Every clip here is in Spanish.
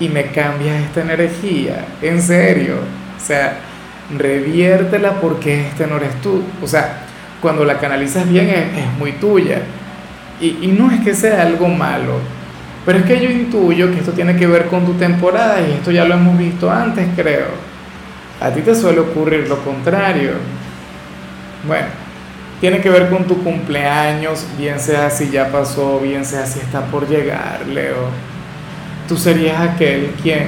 y me cambias esta energía, en serio. O sea, reviértela porque este no eres tú. O sea, cuando la canalizas bien es, muy tuya. Y, y, no es que sea algo malo, pero es que yo intuyo que esto tiene que ver con tu temporada y esto ya lo hemos visto antes, creo. A ti te suele ocurrir lo contrario. Bueno, tiene que ver con tu cumpleaños, bien sea si ya pasó, bien sea si está por llegar, Leo tú serías aquel quien,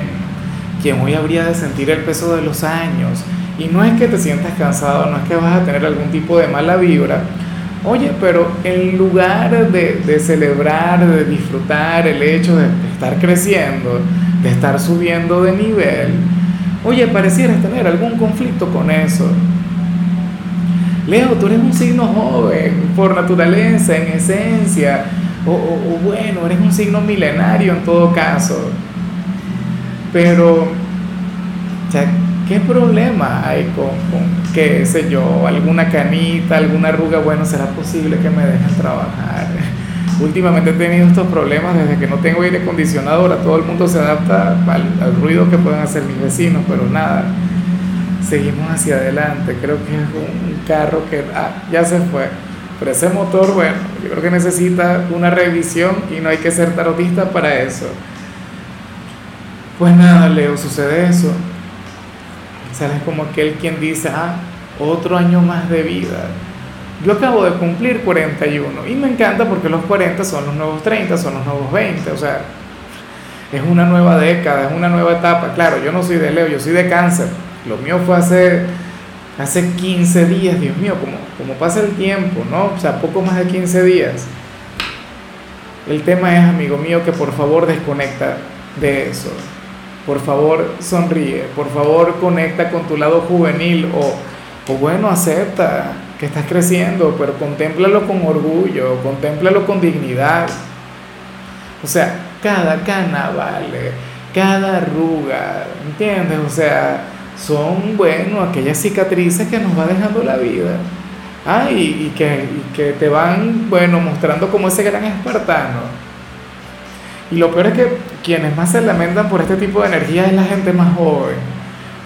quien hoy habría de sentir el peso de los años. Y no es que te sientas cansado, no es que vas a tener algún tipo de mala vibra. Oye, pero en lugar de, celebrar, de disfrutar el hecho de estar creciendo, de estar subiendo de nivel, oye, parecieras tener algún conflicto con eso. Leo, tú eres un signo joven, por naturaleza, en esencia, o, bueno, eres un signo milenario en todo caso. Pero, ¿qué problema hay con, qué sé yo, alguna canita, alguna arruga? Bueno, será posible que me dejen trabajar. Últimamente he tenido estos problemas desde que no tengo aire acondicionado, ahora todo el mundo se adapta al, al ruido que pueden hacer mis vecinos, pero nada, seguimos hacia adelante. Creo que es un carro que ah, ya se fue pero ese motor, bueno, yo creo que necesita una revisión y no hay que ser tarotista para eso. Pues nada, Leo, sucede eso. Sales como aquel quien dice, ah, otro año más de vida. Yo acabo de cumplir 41 y me encanta porque los 40 son los nuevos 30, son los nuevos 20, o sea, es una nueva década, es una nueva etapa. Claro, yo no soy de Leo, yo soy de cáncer. Lo mío fue hace hace 15 días, Dios mío, como, como pasa el tiempo, ¿no? O sea, poco más de 15 días. El tema es, amigo mío, que por favor desconecta de eso. Por favor, sonríe. Por favor, conecta con tu lado juvenil o, o bueno, acepta que estás creciendo, pero contémplalo con orgullo, contémplalo con dignidad. O sea, cada cana vale, cada arruga, ¿entiendes? O sea, son, bueno, aquellas cicatrices que nos va dejando la vida. Ah, y, que, que te van, bueno, mostrando como ese gran espartano. Y lo peor es que quienes más se lamentan por este tipo de energía es la gente más joven.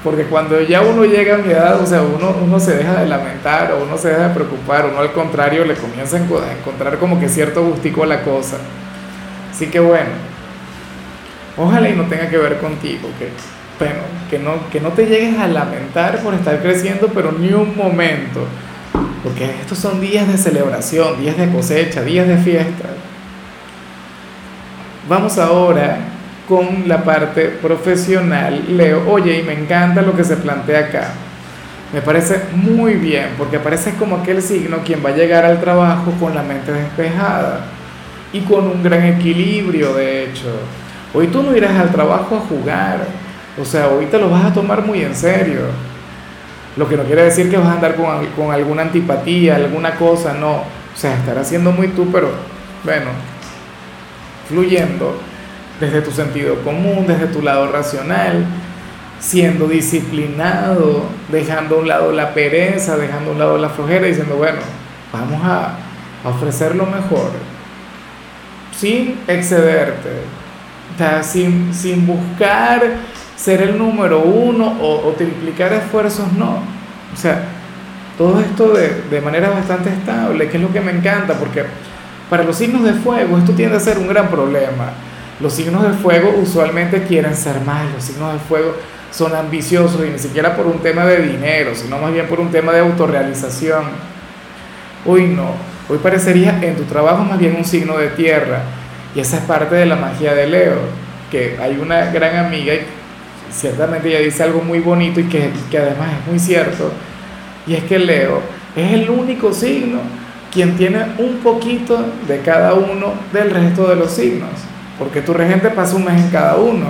Porque cuando ya uno llega a mi edad, o sea, uno, uno se deja de lamentar o uno se deja de preocupar, uno al contrario le comienza a encontrar como que cierto gustico a la cosa. Así que bueno, ojalá y no tenga que ver contigo, que bueno, que no, que no te llegues a lamentar por estar creciendo, pero ni un momento. Porque estos son días de celebración, días de cosecha, días de fiesta. Vamos ahora con la parte profesional. Leo, oye, y me encanta lo que se plantea acá. Me parece muy bien, porque parece como aquel signo quien va a llegar al trabajo con la mente despejada y con un gran equilibrio, de hecho. Hoy tú no irás al trabajo a jugar, o sea, te lo vas a tomar muy en serio. Lo que no quiere decir que vas a andar con, con alguna antipatía, alguna cosa, no. O sea, estar haciendo muy tú, pero bueno, fluyendo desde tu sentido común, desde tu lado racional, siendo disciplinado, dejando a un lado la pereza, dejando a un lado la flojera, diciendo, bueno, vamos a, ofrecer lo mejor, sin excederte, o sea, sin, sin buscar ser el número uno o, triplicar esfuerzos, no. O sea, todo esto de, de, manera bastante estable, que es lo que me encanta, porque para los signos de fuego esto tiende a ser un gran problema. Los signos de fuego usualmente quieren ser más, los signos de fuego son ambiciosos y ni siquiera por un tema de dinero, sino más bien por un tema de autorrealización. Hoy no, hoy parecería en tu trabajo más bien un signo de tierra, y esa es parte de la magia de Leo, que hay una gran amiga ciertamente ella dice algo muy bonito y que, que además es muy cierto, y es que Leo es el único signo quien tiene un poquito de cada uno del resto de los signos, porque tu regente pasa un mes en cada uno.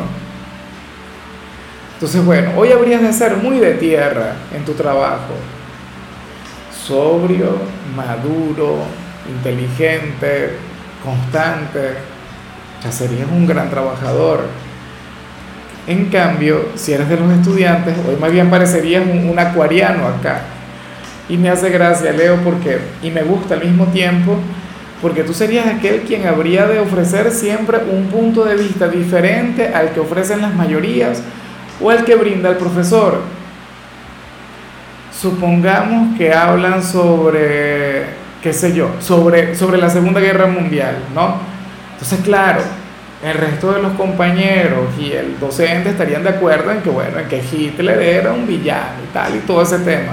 Entonces, bueno, hoy habrías de ser muy de tierra en tu trabajo. Sobrio, maduro, inteligente, constante. Ya serías un gran trabajador. En cambio, si eres de los estudiantes, hoy más bien parecerías un, acuariano acá. Y me hace gracia, Leo, porque, y me gusta al mismo tiempo, porque tú serías aquel quien habría de ofrecer siempre un punto de vista diferente al que ofrecen las mayorías o al que brinda el profesor. Supongamos que hablan sobre, qué sé yo, sobre, sobre la Segunda Guerra Mundial, ¿no? Entonces, claro, el resto de los compañeros y el docente estarían de acuerdo en que, bueno, en que Hitler era un villano y tal, y todo ese tema.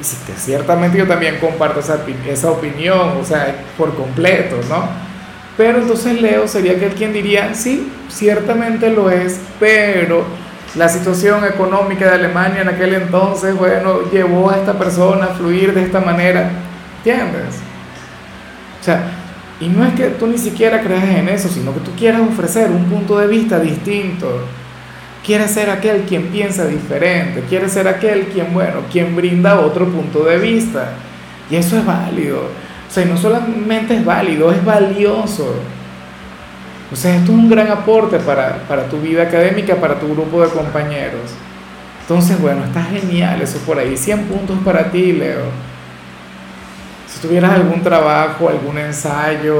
Y sí, que ciertamente yo también comparto esa, esa opinión, o sea, por completo, ¿no? Pero entonces Leo sería aquel quien diría, sí, ciertamente lo es, pero la situación económica de Alemania en aquel entonces, bueno, llevó a esta persona a fluir de esta manera, ¿entiendes? O sea, y no es que tú ni siquiera creas en eso, sino que tú quieras ofrecer un punto de vista distinto. Quieres ser aquel quien piensa diferente, quieres ser aquel quien, bueno, quien brinda otro punto de vista. Y eso es válido. O sea, y no solamente es válido, es valioso. O sea, esto es un gran aporte para, para tu vida académica, para tu grupo de compañeros. Entonces, bueno, está genial eso por ahí. 100 puntos para ti, Leo. Si tuvieras algún trabajo, algún ensayo,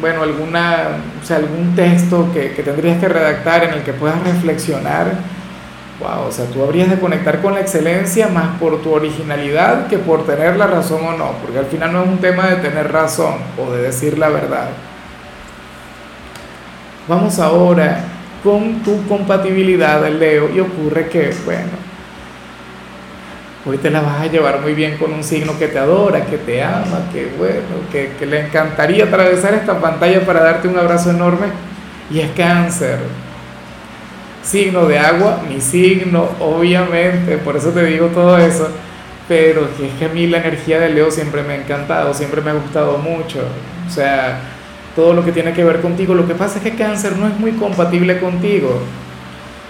bueno, alguna, o sea, algún texto que, que, tendrías que redactar en el que puedas reflexionar, wow, o sea, tú habrías de conectar con la excelencia más por tu originalidad que por tener la razón o no, porque al final no es un tema de tener razón o de decir la verdad. Vamos ahora con tu compatibilidad, Leo, y ocurre que, bueno, Hoy te la vas a llevar muy bien con un signo que te adora, que te ama, que bueno, que, que, le encantaría atravesar esta pantalla para darte un abrazo enorme. Y es cáncer. Signo de agua, mi signo, obviamente, por eso te digo todo eso. Pero es que a mí la energía de Leo siempre me ha encantado, siempre me ha gustado mucho. O sea, todo lo que tiene que ver contigo. Lo que pasa es que cáncer no es muy compatible contigo.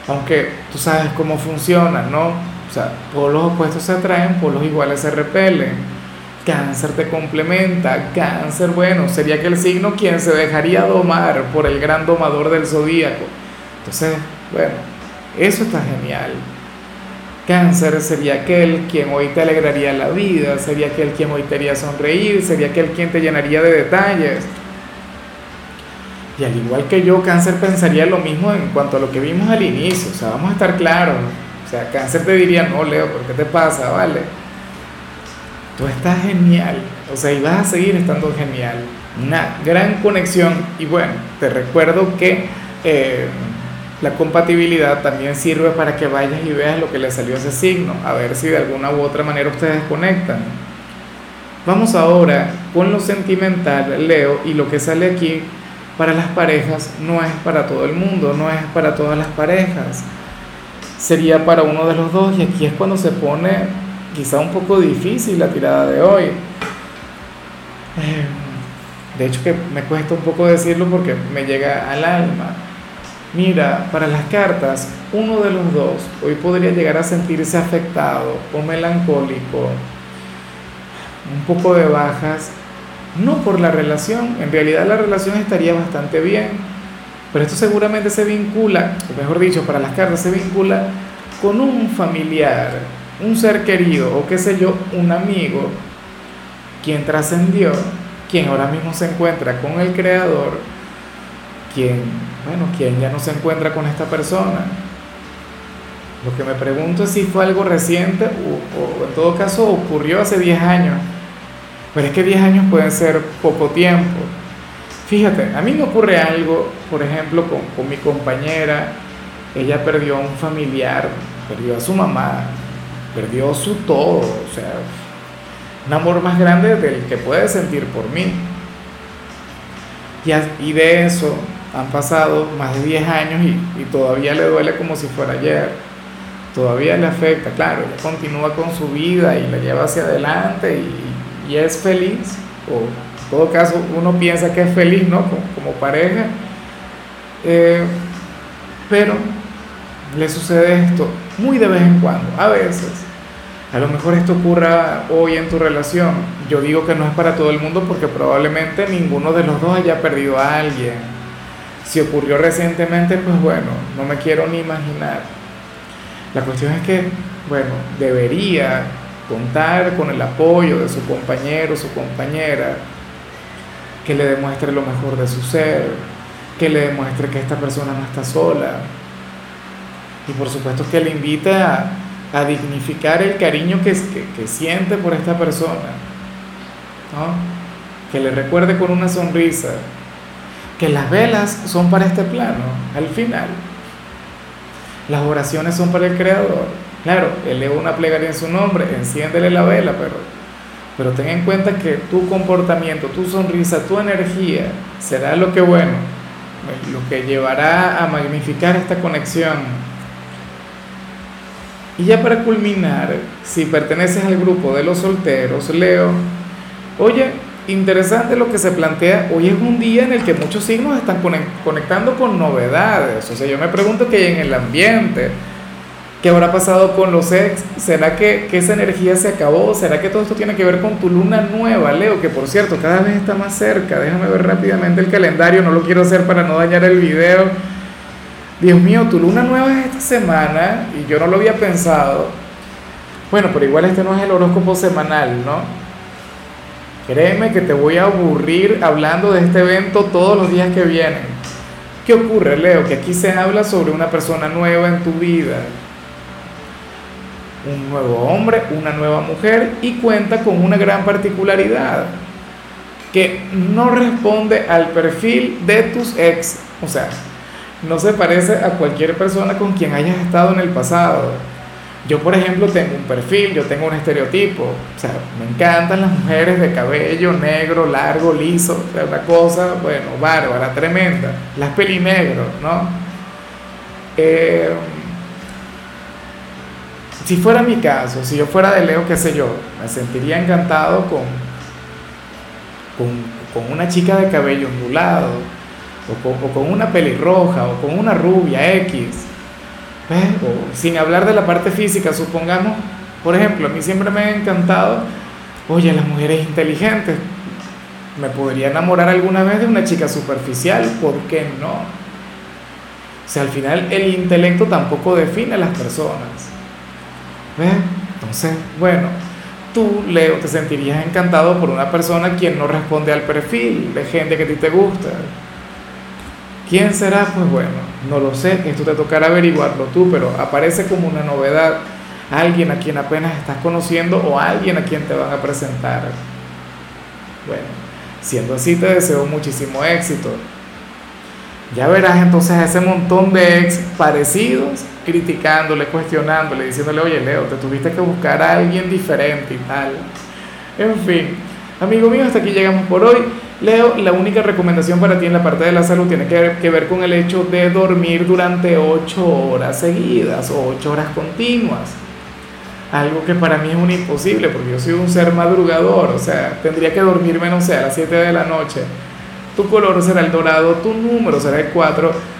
Aunque tú sabes cómo funciona, ¿no? O sea, los opuestos se atraen, los iguales se repelen. Cáncer te complementa. Cáncer, bueno, sería aquel signo quien se dejaría domar por el gran domador del zodíaco. Entonces, bueno, eso está genial. Cáncer sería aquel quien hoy te alegraría la vida, sería aquel quien hoy te haría sonreír, sería aquel quien te llenaría de detalles. Y al igual que yo, cáncer pensaría lo mismo en cuanto a lo que vimos al inicio. O sea, vamos a estar claros. O sea, cáncer te diría, no, Leo, ¿por qué te pasa? Vale. Tú estás genial. O sea, y vas a seguir estando genial. Una gran conexión. Y bueno, te recuerdo que eh, la compatibilidad también sirve para que vayas y veas lo que le salió a ese signo. A ver si de alguna u otra manera ustedes conectan. Vamos ahora con lo sentimental, Leo, y lo que sale aquí para las parejas no es para todo el mundo, no es para todas las parejas sería para uno de los dos y aquí es cuando se pone quizá un poco difícil la tirada de hoy. Eh, de hecho que me cuesta un poco decirlo porque me llega al alma. Mira, para las cartas, uno de los dos hoy podría llegar a sentirse afectado o melancólico, un poco de bajas, no por la relación, en realidad la relación estaría bastante bien, pero esto seguramente se vincula, o mejor dicho, para las cartas se vincula con un familiar, un ser querido o qué sé yo, un amigo, quien trascendió, quien ahora mismo se encuentra con el creador, quien, bueno, quien ya no se encuentra con esta persona. Lo que me pregunto es si fue algo reciente o, o en todo caso ocurrió hace 10 años. Pero es que 10 años pueden ser poco tiempo. Fíjate, a mí me ocurre algo, por ejemplo, con, con mi compañera, ella perdió a un familiar, perdió a su mamá, perdió su todo, o sea, un amor más grande del que puede sentir por mí. Y, de eso han pasado más de 10 años y, y, todavía le duele como si fuera ayer. Todavía le afecta, claro, ella continúa con su vida y la lleva hacia adelante y, y es feliz, o todo caso uno piensa que es feliz, ¿no? Como, pareja. Eh, pero le sucede esto muy de vez en cuando, a veces. A lo mejor esto ocurra hoy en tu relación. Yo digo que no es para todo el mundo porque probablemente ninguno de los dos haya perdido a alguien. Si ocurrió recientemente, pues bueno, no me quiero ni imaginar. La cuestión es que, bueno, debería contar con el apoyo de su compañero, su compañera, que le demuestre lo mejor de su ser, que le demuestre que esta persona no está sola. Y por supuesto que le invita a, dignificar el cariño que, que, siente por esta persona. Que le recuerde con una sonrisa que las velas son para este plano, al final. Las oraciones son para el Creador. Claro, eleva una plegaria en su nombre, enciéndele la vela, pero, pero ten en cuenta que tu comportamiento, tu sonrisa, tu energía será lo que bueno, lo que llevará a magnificar esta conexión. Y ya para culminar, si perteneces al grupo de los solteros, Leo, oye, interesante lo que se plantea. Hoy es un día en el que muchos signos están conectando con novedades. O sea, yo me pregunto qué hay en el ambiente. ¿Qué habrá pasado con los ex? ¿Será que, que, esa energía se acabó? ¿Será que todo esto tiene que ver con tu luna nueva, Leo? Que por cierto, cada vez está más cerca. Déjame ver rápidamente el calendario. No lo quiero hacer para no dañar el video. Dios mío, tu luna nueva es esta semana y yo no lo había pensado. Bueno, pero igual este no es el horóscopo semanal, ¿no? Créeme que te voy a aburrir hablando de este evento todos los días que vienen. ¿Qué ocurre, Leo? Que aquí se habla sobre una persona nueva en tu vida. Un nuevo hombre, una nueva mujer y cuenta con una gran particularidad que no responde al perfil de tus ex. O sea, no se parece a cualquier persona con quien hayas estado en el pasado yo, por ejemplo, tengo un perfil, yo tengo un estereotipo. O sea, me encantan las mujeres de cabello negro, largo, liso. O una cosa, bueno, bárbara, tremenda. Las pelinegros, ¿no? Eh, si fuera mi caso, si yo fuera de Leo, qué sé yo, me sentiría encantado con, con, con una chica de cabello ondulado, o con, o con una pelirroja, o con una rubia X sin hablar de la parte física, supongamos, por ejemplo, a mí siempre me ha encantado, oye, las mujeres inteligentes. Me podría enamorar alguna vez de una chica superficial, ¿por qué no? O sea, al final el intelecto tampoco define a las personas. ¿Ves? Entonces, bueno, tú, Leo, te sentirías encantado por una persona quien no responde al perfil de gente que a ti te gusta. ¿Quién será? Pues bueno, no lo sé, esto te tocará averiguarlo tú, pero aparece como una novedad alguien a quien apenas estás conociendo o alguien a quien te van a presentar. Bueno, siendo así te deseo muchísimo éxito. Ya verás entonces ese montón de ex parecidos criticándole, cuestionándole, diciéndole, oye Leo, te tuviste que buscar a alguien diferente y tal. En fin, amigo mío, hasta aquí llegamos por hoy. Leo, la única recomendación para ti en la parte de la salud tiene que ver, con el hecho de dormir durante 8 horas seguidas o 8 horas continuas. Algo que para mí es un imposible porque yo soy un ser madrugador, o sea, tendría que dormirme, no sé, a las 7 de la noche. Tu color será el dorado, tu número será el 4.